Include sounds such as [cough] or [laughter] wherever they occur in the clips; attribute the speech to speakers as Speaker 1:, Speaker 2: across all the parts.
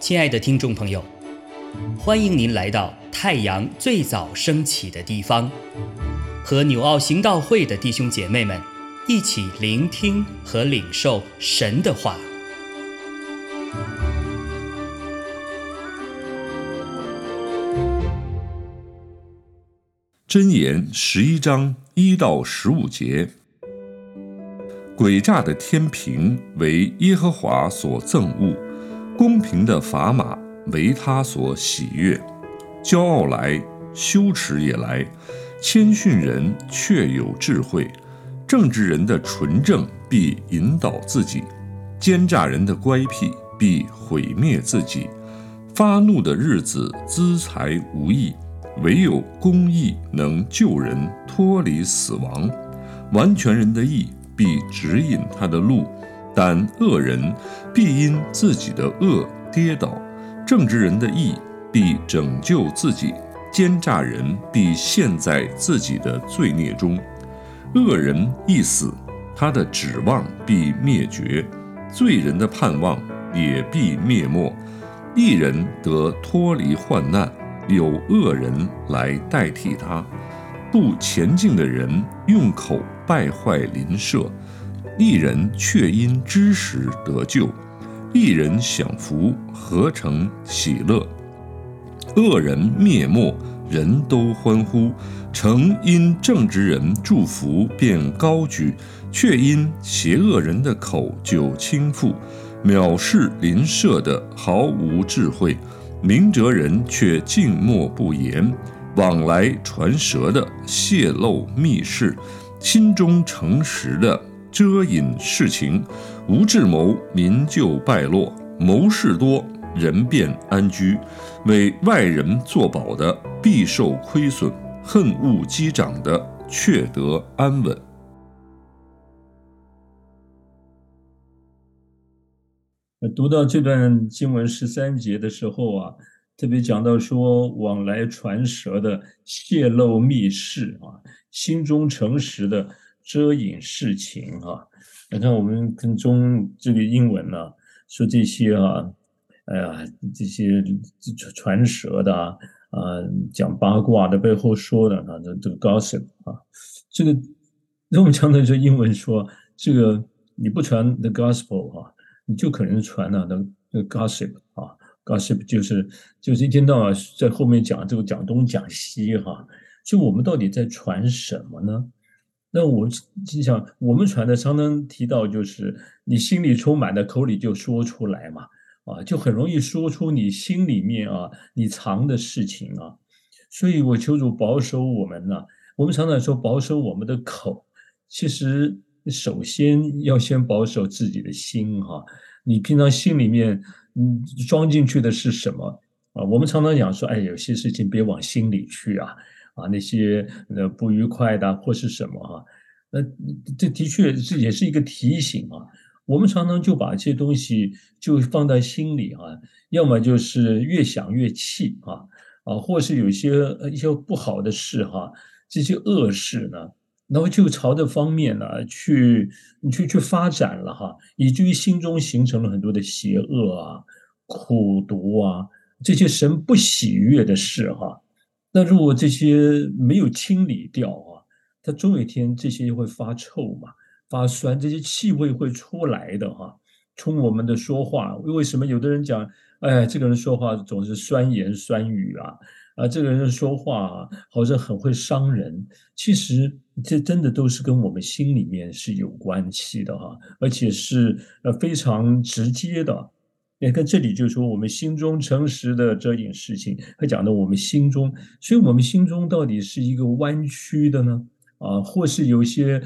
Speaker 1: 亲爱的听众朋友，欢迎您来到太阳最早升起的地方，和纽奥行道会的弟兄姐妹们一起聆听和领受神的话。
Speaker 2: 箴言十一章一到十五节：诡诈的天平为耶和华所憎恶。公平的砝码为他所喜悦，骄傲来，羞耻也来。谦逊人却有智慧，正直人的纯正必引导自己，奸诈人的乖僻必毁灭自己。发怒的日子资财无益，唯有公义能救人脱离死亡。完全人的义必指引他的路。但恶人必因自己的恶跌倒，正直人的义必拯救自己，奸诈人必陷在自己的罪孽中。恶人一死，他的指望必灭绝；罪人的盼望也必灭没。一人得脱离患难，有恶人来代替他。不前进的人用口败坏邻舍。一人却因知识得救，一人享福，何成喜乐？恶人灭没，人都欢呼；诚因正直人祝福，便高举；却因邪恶人的口就倾覆。藐视邻舍的毫无智慧，明哲人却静默不言。往来传舌的泄露密事，心中诚实的。遮隐事情，无智谋，民就败落；谋事多，人便安居。为外人作保的，必受亏损；恨恶击掌的，却得安稳。
Speaker 3: 读到这段经文十三节的时候啊，特别讲到说，往来传舌的泄露密事啊，心中诚实的。遮掩事情啊，你看我们跟中这个英文呢，说这些啊，哎呀，这些传舌的啊，啊讲八卦的背后说的啊，这这个 gossip 啊，这个那我们常常说英文说这个你不传 the gospel 啊，你就可能传了那那 gossip 啊是不就是就是一天到晚在后面讲这个讲东讲西哈，就我们到底在传什么呢？那我心想，我们传的常常提到，就是你心里充满的，口里就说出来嘛，啊，就很容易说出你心里面啊，你藏的事情啊。所以我求主保守我们呢。我们常常说保守我们的口，其实首先要先保守自己的心哈。你平常心里面嗯装进去的是什么啊？我们常常讲说，哎，有些事情别往心里去啊。啊，那些呃不愉快的或是什么哈，那这的确这也是一个提醒啊。我们常常就把这些东西就放在心里啊，要么就是越想越气啊，啊，或是有一些一些不好的事哈，这些恶事呢，然后就朝这方面呢去你去去发展了哈，以至于心中形成了很多的邪恶啊、苦毒啊这些神不喜悦的事哈。那如果这些没有清理掉啊，它终有一天这些会发臭嘛，发酸，这些气味会出来的哈。从我们的说话，为什么有的人讲，哎，这个人说话总是酸言酸语啊，啊，这个人说话好像很会伤人。其实这真的都是跟我们心里面是有关系的哈，而且是呃非常直接的。你看这里就说我们心中诚实的这件事情，他讲的我们心中，所以我们心中到底是一个弯曲的呢？啊，或是有些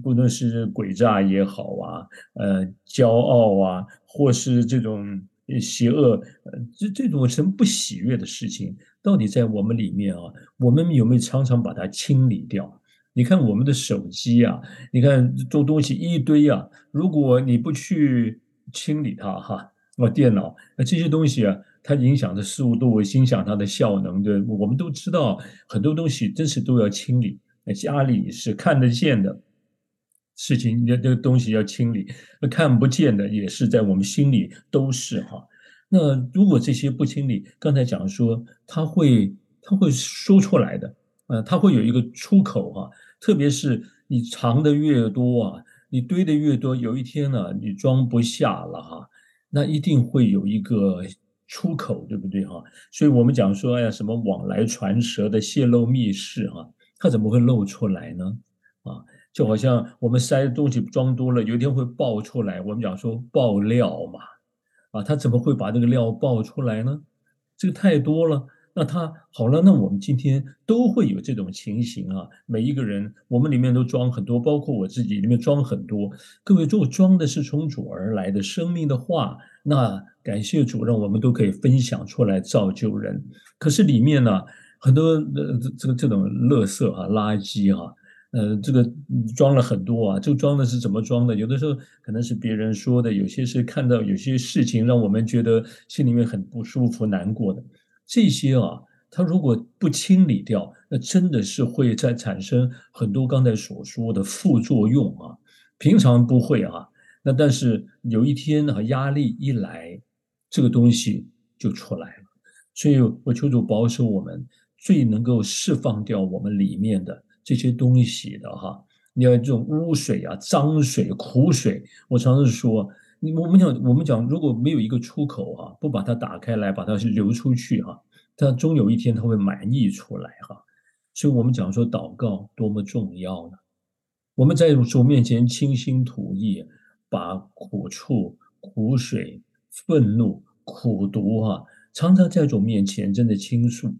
Speaker 3: 不论是诡诈也好啊，呃，骄傲啊，或是这种邪恶，呃，这这种什么不喜悦的事情，到底在我们里面啊，我们有没有常常把它清理掉？你看我们的手机啊，你看做东西一堆啊，如果你不去清理它，哈。我，电脑那这些东西啊，它影响的速度，影响它的效能对，我们都知道很多东西真是都要清理。那家里是看得见的，事情，那这个东西要清理，[laughs] 看不见的也是在我们心里都是哈。那如果这些不清理，刚才讲说他会他会说出来的，呃，他会有一个出口哈。特别是你藏的越多啊，你堆的越多，有一天呢，你装不下了哈，那一定会有一个出口，对不对哈？所以我们讲说，哎呀，什么往来传舌的泄露密室哈，它怎么会露出来呢？就好像我们塞的东西装多了，有一天会爆出来。我们讲说爆料嘛，啊，他怎么会把这个料爆出来呢？这个太多了。那他好了，那我们今天都会有这种情形啊。每一个人，我们里面都装很多，包括我自己里面装很多。各位，如果装的是从主而来的生命的话，那感谢主，让我们都可以分享出来造就人。可是里面呢，很多呃这个这种垃圾啊、垃圾啊。呃，这个装了很多啊，这个装的是怎么装的？有的时候可能是别人说的，有些是看到有些事情让我们觉得心里面很不舒服、难过的。这些啊，它如果不清理掉，那真的是会在产生很多刚才所说的副作用啊。平常不会啊，那但是有一天啊，压力一来，这个东西就出来了。所以我求主保守我们，最能够释放掉我们里面的。这些东西的哈，你要这种污水啊、脏水、苦水，我常常说，我们讲，我们讲，如果没有一个出口哈，不把它打开来，把它流出去哈，它终有一天它会满溢出来哈。所以我们讲说祷告多么重要呢？我们在主面前倾心吐意，把苦处、苦水、愤怒、苦毒哈，常常在主面前真的倾诉、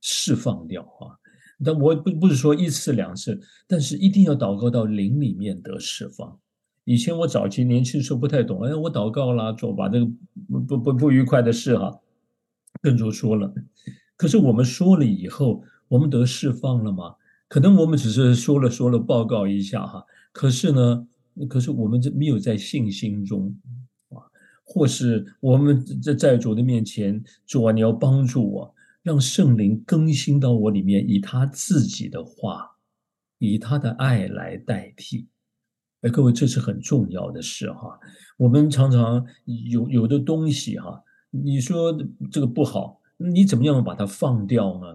Speaker 3: 释放掉哈。但我不不是说一次两次，但是一定要祷告到灵里面得释放。以前我早期年轻的时候不太懂，哎，我祷告啦，做把这个不不不不愉快的事哈，跟主说了。可是我们说了以后，我们得释放了吗？可能我们只是说了说了报告一下哈。可是呢，可是我们这没有在信心中啊，或是我们在在主的面前，主啊，你要帮助我。让圣灵更新到我里面，以他自己的话，以他的爱来代替。哎，各位，这是很重要的事哈。我们常常有有的东西哈，你说这个不好，你怎么样把它放掉呢？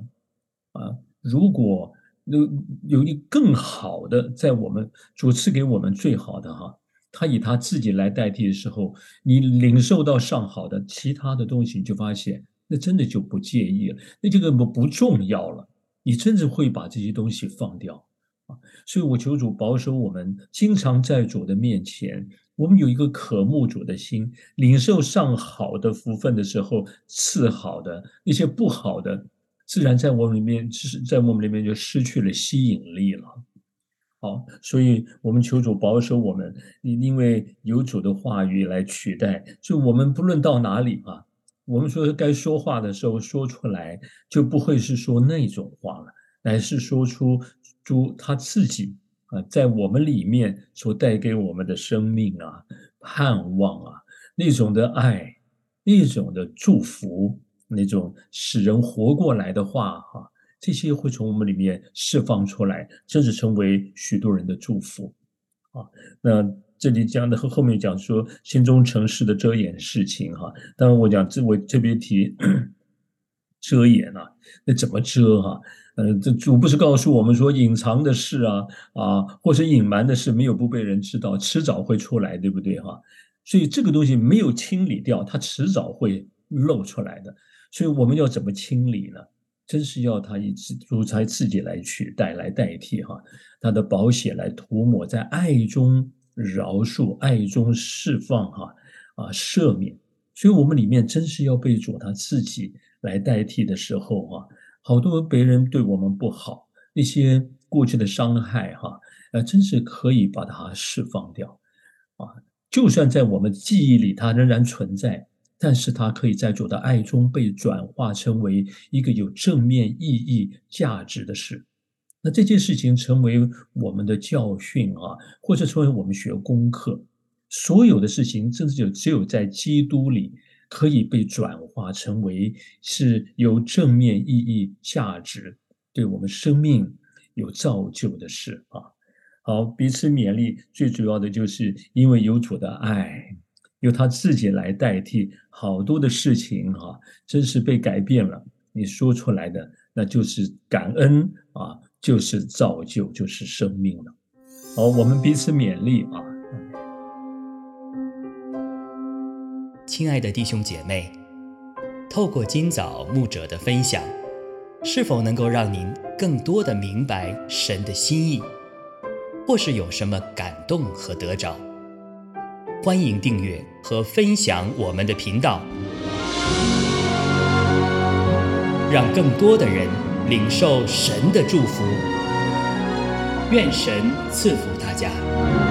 Speaker 3: 啊，如果有有一更好的，在我们主赐给我们最好的哈，他以他自己来代替的时候，你领受到上好的其他的东西，你就发现。那真的就不介意了，那这个不不重要了。你真的会把这些东西放掉啊？所以我求主保守我们，经常在主的面前，我们有一个渴慕主的心，领受上好的福分的时候，次好的那些不好的，自然在我们里面，是在我们里面就失去了吸引力了。好，所以我们求主保守我们，因因为有主的话语来取代，就我们不论到哪里啊。我们说该说话的时候说出来，就不会是说那种话了，乃是说出主他自己啊，在我们里面所带给我们的生命啊、盼望啊、那种的爱、那种的祝福、那种使人活过来的话哈，这些会从我们里面释放出来，甚至成为许多人的祝福啊。那。这里讲的和后面讲说心中城市的遮掩事情哈，当然我讲这我特别提 [coughs] 遮掩啊，那怎么遮哈？呃，这主不是告诉我们说隐藏的事啊啊，或是隐瞒的事没有不被人知道，迟早会出来，对不对哈？所以这个东西没有清理掉，它迟早会露出来的。所以我们要怎么清理呢？真是要他以主才自己来取代来代替哈，他的宝血来涂抹在爱中。饶恕、爱中释放，哈啊，赦免。所以，我们里面真是要被主他自己来代替的时候，哈，好多别人对我们不好，那些过去的伤害，哈，呃，真是可以把它释放掉，啊，就算在我们记忆里它仍然存在，但是它可以在主的爱中被转化成为一个有正面意义、价值的事。那这件事情成为我们的教训啊，或者成为我们学功课，所有的事情，甚至就只有在基督里可以被转化成为是有正面意义、价值，对我们生命有造就的事啊。好，彼此勉励，最主要的就是因为有主的爱，由他自己来代替，好多的事情哈，真是被改变了。你说出来的，那就是感恩啊，就是造就，就是生命了。好，我们彼此勉励啊。
Speaker 1: 亲爱的弟兄姐妹，透过今早牧者的分享，是否能够让您更多的明白神的心意？或是有什么感动和得着，欢迎订阅和分享我们的频道，让更多的人领受神的祝福。愿神赐福大家。